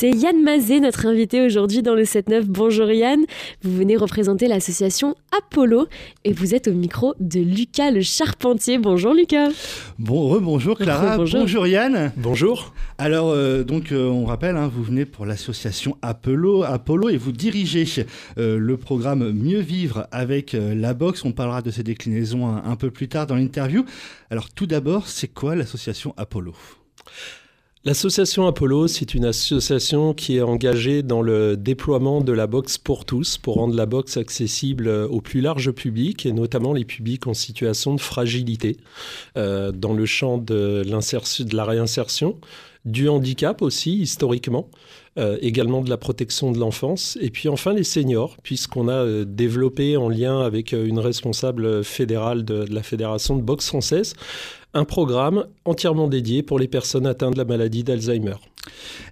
C'est Yann Mazet, notre invité aujourd'hui dans le 7-9. Bonjour Yann, vous venez représenter l'association Apollo et vous êtes au micro de Lucas le Charpentier. Bonjour Lucas. Bon, rebonjour Clara, bonjour. Yann. Bonjour. Alors, euh, donc, euh, on rappelle, hein, vous venez pour l'association Apollo, Apollo et vous dirigez euh, le programme Mieux vivre avec euh, la boxe. On parlera de ces déclinaisons un, un peu plus tard dans l'interview. Alors, tout d'abord, c'est quoi l'association Apollo? L'association Apollo, c'est une association qui est engagée dans le déploiement de la boxe pour tous, pour rendre la boxe accessible au plus large public, et notamment les publics en situation de fragilité, euh, dans le champ de, la réinsertion, du handicap aussi, historiquement, euh, également de la protection de l'enfance, et puis enfin les seniors, puisqu'on a euh, développé en lien avec euh, une responsable fédérale de la Fédération de boxe française, un programme entièrement dédié pour les personnes atteintes de la maladie d'Alzheimer.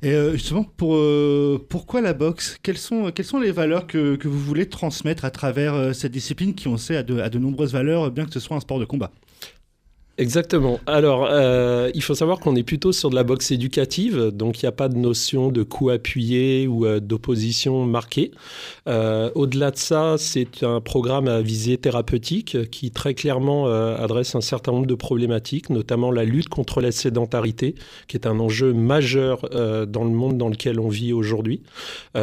Et euh, justement, pour, euh, pourquoi la boxe? Quelles sont, les valeurs que, vous voulez transmettre à travers euh, cette discipline qui, on sait, a de nombreuses valeurs, bien que ce soit un sport de combat? Exactement. Alors, euh, il faut savoir qu'on est plutôt sur de la boxe éducative, donc il n'y a pas de notion de coup appuyé ou euh, d'opposition marquée. Euh, Au-delà de ça, c'est un programme à visée thérapeutique qui très clairement euh, adresse un certain nombre de problématiques, notamment la lutte contre la sédentarité, qui est un enjeu majeur euh, dans le monde dans lequel on vit aujourd'hui.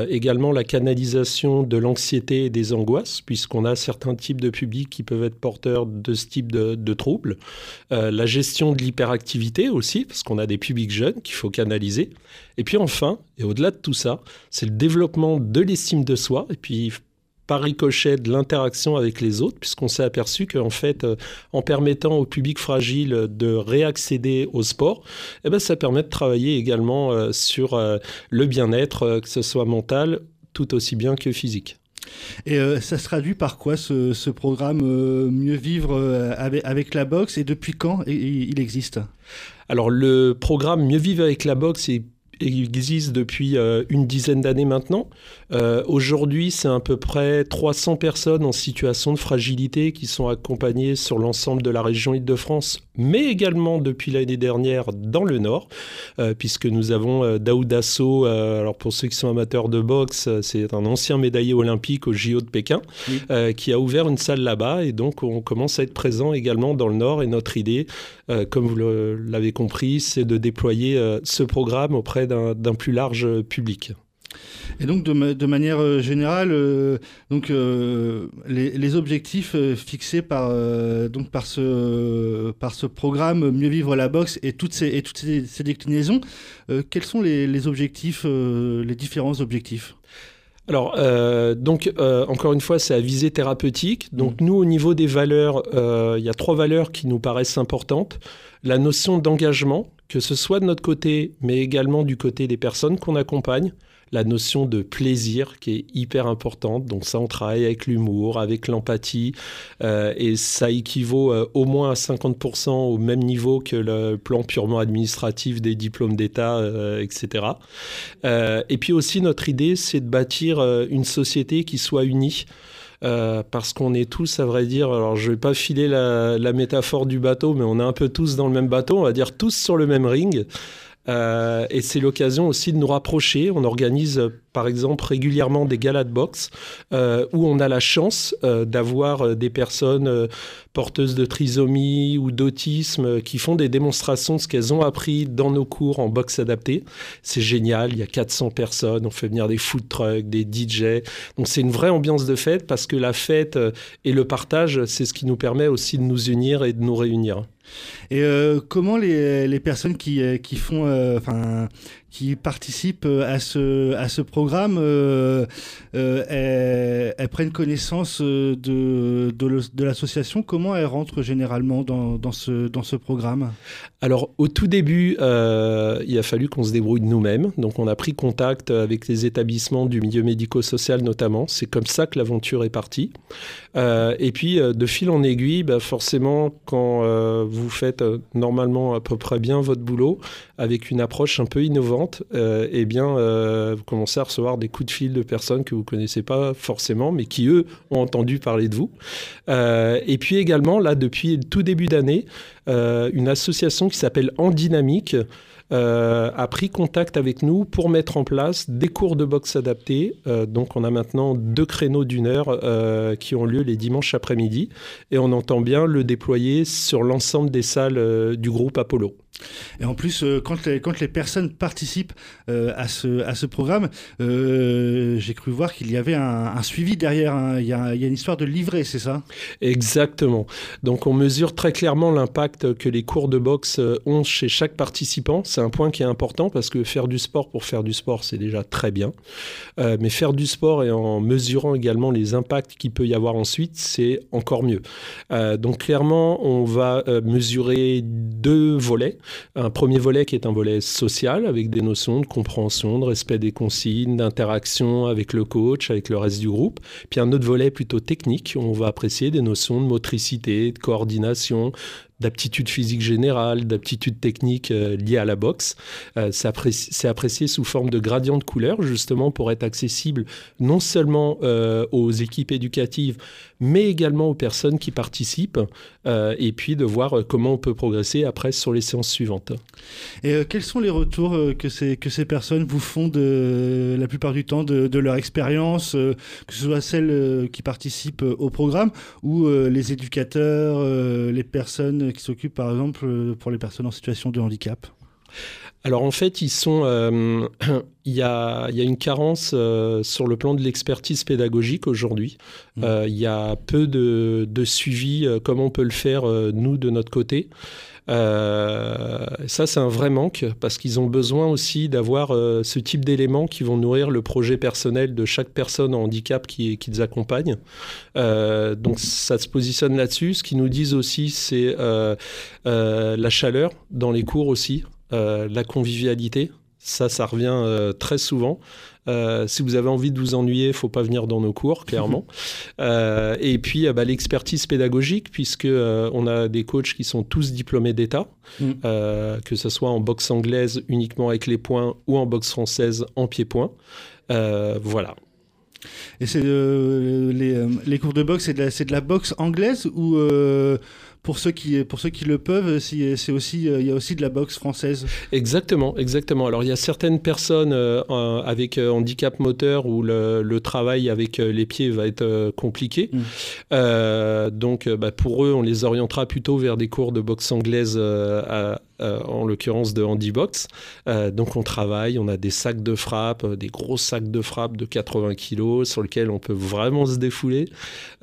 Également la canalisation de l'anxiété et des angoisses, puisqu'on a certains types de publics qui peuvent être porteurs de ce type de troubles. Euh, la gestion de l'hyperactivité aussi, parce qu'on a des publics jeunes qu'il faut canaliser. Et puis enfin, et au-delà de tout ça, c'est le développement de l'estime de soi, et puis par ricochet de l'interaction avec les autres, puisqu'on s'est aperçu qu'en fait, euh, en permettant au public fragile de réaccéder au sport, eh ben, ça permet de travailler également euh, sur le bien-être, que ce soit mental tout aussi bien que physique. Et euh, ça se traduit par quoi ce, programme euh, Mieux vivre euh, avec, la boxe? Et depuis quand il existe? Alors le programme Mieux vivre avec la boxe est- existe depuis euh, une dizaine d'années maintenant. Euh, Aujourd'hui, c'est à peu près 300 personnes en situation de fragilité qui sont accompagnées sur l'ensemble de la région Île-de-France, mais également depuis l'année dernière dans le Nord, euh, puisque nous avons Daoud Asso, alors pour ceux qui sont amateurs de boxe, c'est un ancien médaillé olympique au JO de Pékin, Oui. qui a ouvert une salle là-bas, et donc on commence à être présent également dans le Nord, et notre idée, euh, comme vous l'avez compris, c'est de déployer euh, ce programme auprès d'un plus large public. Et donc, de, ma- de manière euh, générale, euh, donc, euh, les, objectifs euh, fixés par, euh, donc par, ce, par ce programme Mieux vivre la boxe et toutes ces, et toutes ces, déclinaisons, euh, quels sont les, objectifs, euh, les différents objectifs? Alors, euh, donc, euh, encore une fois, c'est à visée thérapeutique. Donc, nous, au niveau des valeurs, euh, il y a trois valeurs qui nous paraissent importantes. La notion d'engagement, que ce soit de notre côté, mais également du côté des personnes qu'on accompagne. La notion de plaisir qui est hyper importante. Donc ça, on travaille avec l'humour, avec l'empathie, euh, et ça équivaut euh, au moins à 50% au même niveau que le plan purement administratif des diplômes d'État, euh, etc. Et puis aussi, notre idée, c'est de bâtir une société qui soit unie. Parce qu'on est tous, à vrai dire, alors je vais pas filer la, la métaphore du bateau, mais on est un peu tous dans le même bateau, on va dire tous sur le même ring. Euh, et c'est l'occasion aussi de nous rapprocher. On organise, euh, par exemple, régulièrement des galas de boxe euh, où on a la chance d'avoir des personnes porteuses de trisomie ou d'autisme qui font des démonstrations de ce qu'elles ont appris dans nos cours en boxe adaptée. C'est génial, il y a 400 personnes, on fait venir des food trucks, des DJ. Donc c'est une vraie ambiance de fête parce que la fête et le partage, c'est ce qui nous permet aussi de nous unir et de nous réunir. Et euh, comment les, les personnes qui, euh, qui font, euh, enfin, qui participent à ce, à ce programme, elles, elles, prennent connaissance de, de, l'association. Comment elles rentrent généralement dans, dans, ce, dans ce programme? Alors, au tout début, il a fallu qu'on se débrouille nous-mêmes. Donc, on a pris contact avec les établissements du milieu médico-social notamment. C'est comme ça que l'aventure est partie. Euh, et puis, euh, de fil en aiguille, bah, forcément, quand euh, vous faites normalement à peu près bien votre boulot, avec une approche un peu innovante, eh bien, vous commencez à recevoir des coups de fil de personnes que vous connaissez pas forcément, mais qui, eux, ont entendu parler de vous. et puis également, là, depuis le tout début d'année, une association qui s'appelle En Dynamique, euh, a pris contact avec nous pour mettre en place des cours de boxe adaptés. Euh, donc on a maintenant deux créneaux d'une heure euh, qui ont lieu les dimanches après-midi et on entend bien le déployer sur l'ensemble des salles du groupe Apollo. Et en plus, euh, quand, les, quand les personnes participent euh, à, ce, à ce programme, euh, j'ai cru voir qu'il y avait un, suivi derrière. Hein. Il, y a, il, y a, une histoire de livret, c'est ça? Exactement. Donc on mesure très clairement l'impact que les cours de boxe ont chez chaque participant. C'est un point qui est important parce que faire du sport pour faire du sport, c'est déjà très bien. mais faire du sport et en mesurant également les impacts qu'il peut y avoir ensuite, c'est encore mieux. donc clairement, on va mesurer deux volets. Un premier volet qui est un volet social avec des notions de compréhension, de respect des consignes, d'interaction avec le coach, avec le reste du groupe. Puis un autre volet plutôt technique on va apprécier des notions de motricité, de coordination, d'aptitude physique générale, d'aptitude technique euh, liée à la boxe. Euh, c'est apprécié, sous forme de gradient de couleur, justement pour être accessible non seulement euh, aux équipes éducatives, mais également aux personnes qui participent, et puis de voir comment on peut progresser après sur les séances suivantes. Et quels sont les retours que, ces, personnes vous font de, la plupart du temps de, leur expérience, que ce soit celles qui participent au programme ou les éducateurs, les personnes qui s'occupent, par exemple, euh, pour les personnes en situation de handicap? Alors en fait, ils sont, euh, il, y a, il, y a, une carence euh, sur le plan de l'expertise pédagogique aujourd'hui. Mmh. il y a peu de, de suivi, comme on peut le faire nous de notre côté. Euh, ça, c'est un vrai manque parce qu'ils ont besoin aussi d'avoir euh, ce type d'éléments qui vont nourrir le projet personnel de chaque personne en handicap qui, qui les accompagne. Euh, donc, ça se positionne là-dessus. Ce qu'ils nous disent aussi, c'est la chaleur dans les cours aussi, la convivialité. Ça, ça revient très souvent. Euh, si vous avez envie de vous ennuyer, faut pas venir dans nos cours, clairement. euh, et puis, euh, bah, l'expertise pédagogique, puisque euh, on a des coachs qui sont tous diplômés d'État, mm. que ce soit en boxe anglaise uniquement avec les points ou en boxe française en pied-point. voilà. Et c'est les, les, cours de boxe, c'est de, de, la boxe anglaise ou pour ceux qui, pour ceux qui le peuvent, c'est aussi, euh, il y a aussi de la boxe française. Exactement, exactement. Alors il y a certaines personnes euh, avec euh, handicap moteur où le, le, travail avec les pieds va être compliqué. Mm. donc bah, pour eux, on les orientera plutôt vers des cours de boxe anglaise à, euh, en l'occurrence de handibox. Euh, donc on travaille, on a des sacs de frappe, euh, des gros sacs de frappe de 80 kg sur lesquels on peut vraiment se défouler.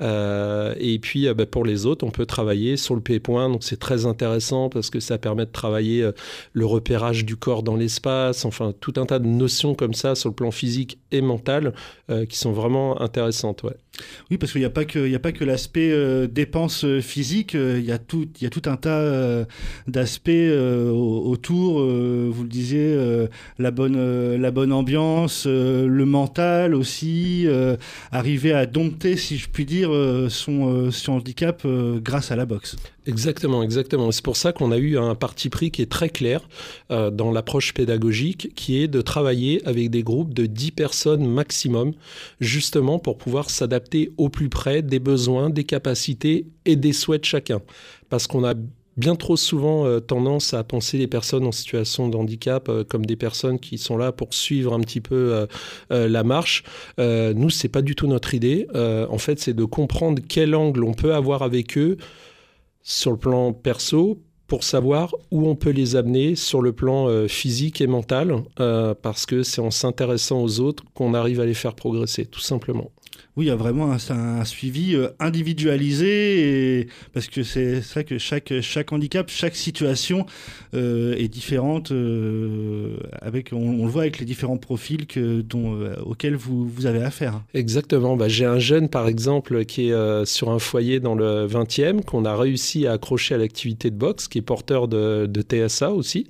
et puis bah, pour les autres, on peut travailler sur le pied-point. Donc c'est très intéressant parce que ça permet de travailler le repérage du corps dans l'espace, enfin tout un tas de notions comme ça sur le plan physique et mental qui sont vraiment intéressantes. Oui, parce qu'il n'y a pas que, que l'aspect dépense physique, il y, a tout, il y a tout un tas d'aspects autour, euh, vous le disiez, euh, la, bonne, ambiance, le mental aussi, arriver à dompter, si je puis dire, son handicap grâce à la boxe. Exactement, exactement. C'est pour ça qu'on a eu un parti pris qui est très clair dans l'approche pédagogique, qui est de travailler avec des groupes de 10 personnes maximum, justement pour pouvoir s'adapter au plus près des besoins, des capacités et des souhaits de chacun. Parce qu'on a bien trop souvent euh, tendance à penser les personnes en situation de handicap euh, comme des personnes qui sont là pour suivre un petit peu euh, la marche. nous, c'est pas du tout notre idée. en fait, c'est de comprendre quel angle on peut avoir avec eux sur le plan perso pour savoir où on peut les amener sur le plan physique et mental, parce que c'est en s'intéressant aux autres qu'on arrive à les faire progresser, tout simplement. Oui, il y a vraiment un, suivi euh, individualisé parce que c'est ça que chaque, chaque handicap, chaque situation euh, est différente. Euh, avec, on, le voit avec les différents profils auxquels vous, avez affaire. Exactement. Bah, J'ai un jeune, par exemple, qui est sur un foyer dans le 20e, qu'on a réussi à accrocher à l'activité de boxe, qui est porteur de, de TSA aussi,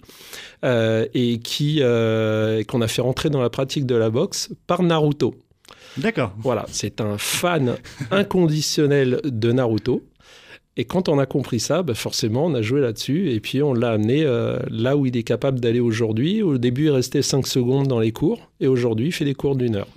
et qui qu'on a fait rentrer dans la pratique de la boxe par Naruto. D'accord. Voilà, c'est un fan inconditionnel de Naruto. Et quand on a compris ça, bah forcément, on a joué là-dessus et puis on l'a amené euh, là où il est capable d'aller aujourd'hui. Au début, il restait 5 secondes dans les cours et aujourd'hui, il fait des cours d'une heure.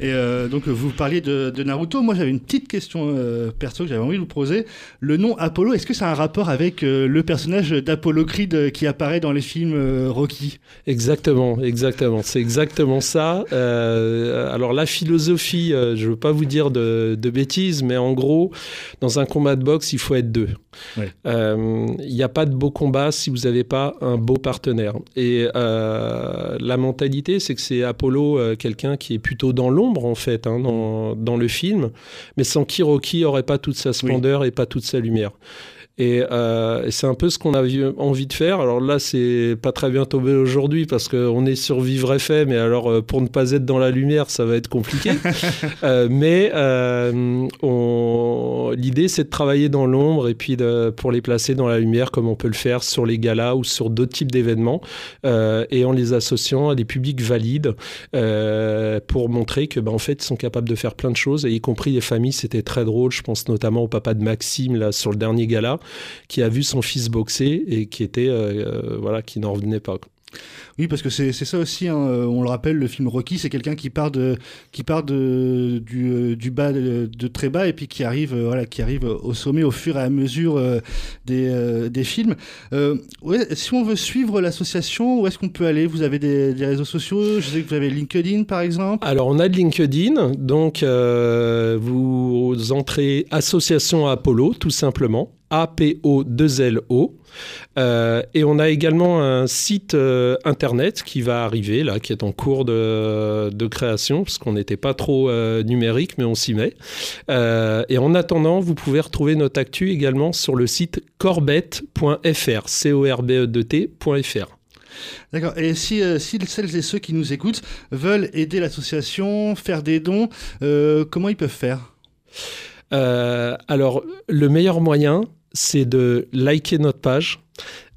Et euh, donc, vous parliez de, de Naruto. Moi, j'avais une petite question euh, perso que j'avais envie de vous poser. Le nom Apollo, est-ce que ça a un rapport avec euh, le personnage d'Apollo Creed qui apparaît dans les films Rocky? Exactement, exactement. C'est exactement ça. alors, la philosophie, je ne veux pas vous dire de, de, bêtises, mais en gros, dans un combat de boxe, il faut être deux. Il ouais. n'y a pas de beau combat si vous n'avez pas un beau partenaire. Et la mentalité, c'est que c'est Apollo, quelqu'un qui est plutôt dans l'ombre en fait hein, dans, dans, le film, mais sans qui Rocky n'aurait pas toute sa splendeur oui. et pas toute sa lumière. Et, euh, et c'est un peu ce qu'on a envie de faire. Alors là, c'est pas très bien tombé aujourd'hui parce qu'on est sur Vivre FM, mais alors euh, pour ne pas être dans la lumière, ça va être compliqué. euh, mais l'idée, c'est de travailler dans l'ombre et puis de, pour les placer dans la lumière, comme on peut le faire sur les galas ou sur d'autres types d'événements, et en les associant à des publics valides pour montrer que, ben, en fait, ils sont capables de faire plein de choses, et y compris les familles. C'était très drôle. Je pense notamment au papa de Maxime là sur le dernier gala qui a vu son fils boxer et qui était euh, voilà qui n'en revenait pas. Oui, parce que c'est ça aussi, hein, on le rappelle, le film Rocky, c'est quelqu'un qui part, de, qui part de, du, du bas de, de, très bas et puis qui arrive, euh, voilà, qui arrive au sommet au fur et à mesure euh, des, euh, des films. ouais, si on veut suivre l'association, où est-ce qu'on peut aller? Vous avez des, des, réseaux sociaux? Je sais que vous avez LinkedIn, par exemple. Alors, on a de LinkedIn, donc vous entrez Association Apollo, tout simplement. A-P-O-2-L-O. Euh, et on a également un site euh, internet qui va arriver, là, qui est en cours de, de création, parce qu'on n'était pas trop euh, numérique, mais on s'y met. et en attendant, vous pouvez retrouver notre actu également sur le site corbett.fr, c e. D'accord. Et si, celles et ceux qui nous écoutent veulent aider l'association, faire des dons, comment ils peuvent faire? Euh, Alors, le meilleur moyen, c'est de liker notre page,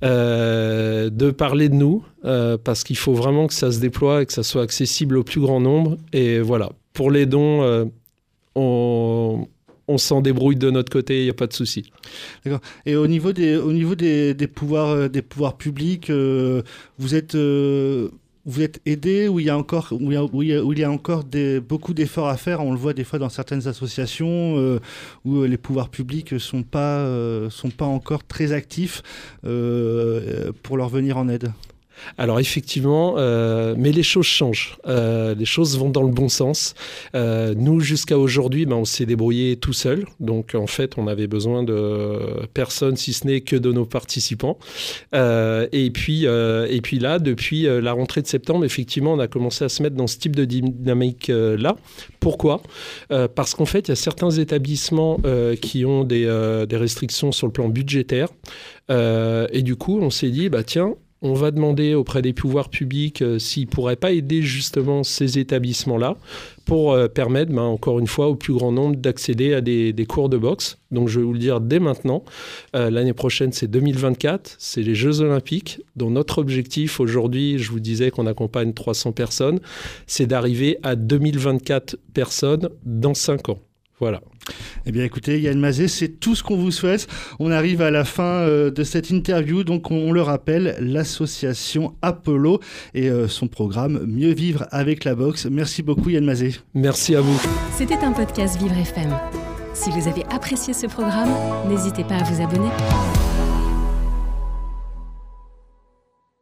euh, de parler de nous, euh, parce qu'il faut vraiment que ça se déploie et que ça soit accessible au plus grand nombre. Et voilà, pour les dons, on, on s'en débrouille de notre côté, il n'y a pas de souci. D'accord. Et au niveau des, au niveau des, des pouvoirs, des pouvoirs publics, vous êtes vous êtes aidé ou il y a encore où il y a, encore beaucoup d'efforts à faire. On le voit des fois dans certaines associations euh, où les pouvoirs publics sont pas euh, sont pas encore très actifs euh, pour leur venir en aide alors effectivement, euh, mais les choses changent. Euh, les choses vont dans le bon sens. Euh, nous, jusqu'à aujourd'hui, ben, on s'est débrouillé tout seul. Donc en fait, on avait besoin de personne, si ce n'est que de nos participants. et, puis, et puis là, depuis la rentrée de septembre, effectivement, on a commencé à se mettre dans ce type de dynamique-là. Pourquoi? Parce qu'en fait, il y a certains établissements qui ont des, des, restrictions sur le plan budgétaire. et du coup, on s'est dit, bah tiens, on va demander auprès des pouvoirs publics euh, s'ils ne pourraient pas aider justement ces établissements-là pour euh, permettre, ben, encore une fois, au plus grand nombre d'accéder à des, cours de boxe. Donc je vais vous le dire dès maintenant, euh, l'année prochaine c'est 2024, c'est les Jeux olympiques, dont notre objectif aujourd'hui, je vous disais qu'on accompagne 300 personnes, c'est d'arriver à 2024 personnes dans 5 ans. Voilà. Eh bien écoutez, Yann Mazé, c'est tout ce qu'on vous souhaite. On arrive à la fin euh, de cette interview, donc on, on le rappelle, l'association Apollo et euh, son programme Mieux vivre avec la boxe. Merci beaucoup Yann Mazé. Merci à vous. C'était un podcast Vivre FM. Si vous avez apprécié ce programme, n'hésitez pas à vous abonner.